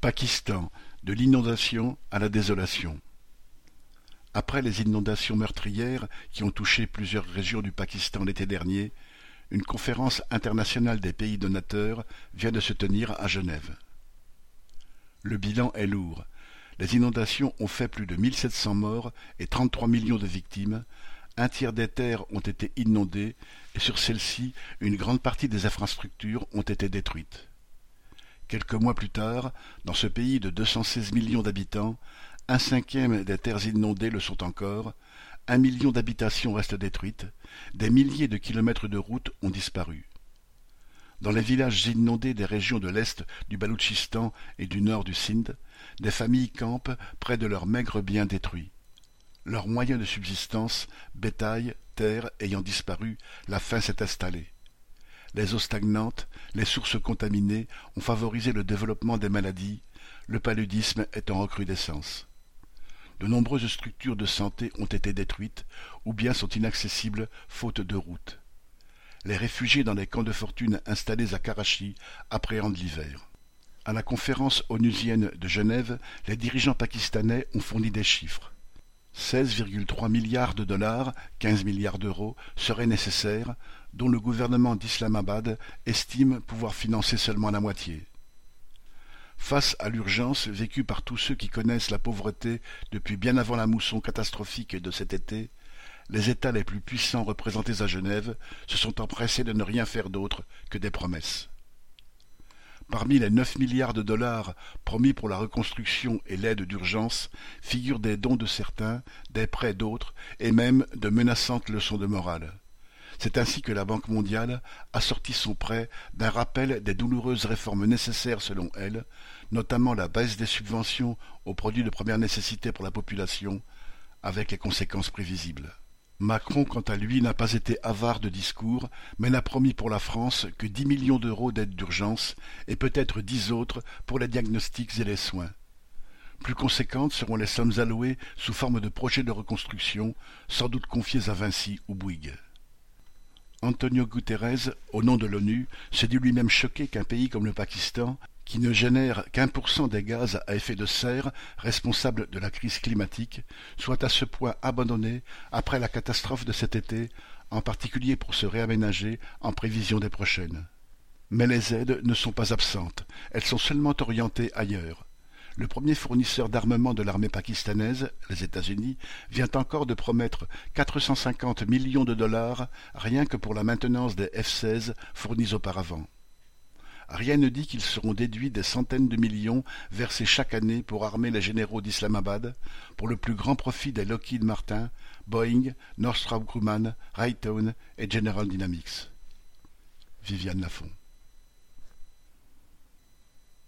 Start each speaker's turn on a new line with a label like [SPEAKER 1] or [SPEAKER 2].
[SPEAKER 1] Pakistan, de l'inondation à la désolation. Après les inondations meurtrières qui ont touché plusieurs régions du Pakistan l'été dernier, une conférence internationale des pays donateurs vient de se tenir à Genève. Le bilan est lourd. Les inondations ont fait plus de 1700 morts et 33 millions de victimes. Un tiers des terres ont été inondées et sur celles-ci, une grande partie des infrastructures ont été détruites. Quelques mois plus tard, dans ce pays de 216 millions d'habitants, un cinquième des terres inondées le sont encore, un million d'habitations restent détruites, des milliers de kilomètres de routes ont disparu. Dans les villages inondés des régions de l'est du Baloutchistan et du nord du Sindh, des familles campent près de leurs maigres biens détruits. Leurs moyens de subsistance, bétail, terre ayant disparu, la faim s'est installée. Les eaux stagnantes, les sources contaminées ont favorisé le développement des maladies, le paludisme est en recrudescence. De nombreuses structures de santé ont été détruites ou bien sont inaccessibles faute de route. Les réfugiés dans les camps de fortune installés à Karachi appréhendent l'hiver. À la conférence onusienne de Genève, les dirigeants pakistanais ont fourni des chiffres. 16,3 milliards de dollars, 15 milliards d'euros, seraient nécessaires, dont le gouvernement d'Islamabad estime pouvoir financer seulement la moitié. Face à l'urgence vécue par tous ceux qui connaissent la pauvreté depuis bien avant la mousson catastrophique de cet été, les États les plus puissants représentés à Genève se sont empressés de ne rien faire d'autre que des promesses. Parmi les neuf milliards de dollars promis pour la reconstruction et l'aide d'urgence figurent des dons de certains, des prêts d'autres, et même de menaçantes leçons de morale. C'est ainsi que la Banque mondiale a sorti son prêt d'un rappel des douloureuses réformes nécessaires selon elle, notamment la baisse des subventions aux produits de première nécessité pour la population, avec les conséquences prévisibles. Macron, quant à lui, n'a pas été avare de discours, mais n'a promis pour la France que dix millions d'euros d'aide d'urgence et peut-être dix autres pour les diagnostics et les soins. Plus conséquentes seront les sommes allouées sous forme de projets de reconstruction, sans doute confiés à Vinci ou Bouygues. Antonio Guterres, au nom de l'ONU, s'est dit lui-même choqué qu'un pays comme le Pakistan qui ne génère qu'un pour cent des gaz à effet de serre responsables de la crise climatique, soit à ce point abandonné après la catastrophe de cet été, en particulier pour se réaménager en prévision des prochaines. Mais les aides ne sont pas absentes, elles sont seulement orientées ailleurs. Le premier fournisseur d'armement de l'armée pakistanaise, les États-Unis, vient encore de promettre 450 millions de dollars rien que pour la maintenance des F-16 fournis auparavant. Rien ne dit qu'ils seront déduits des centaines de millions versés chaque année pour armer les généraux d'Islamabad, pour le plus grand profit des Lockheed Martin, Boeing, Northrop Grumman, Raytheon et General Dynamics. Viviane Lafont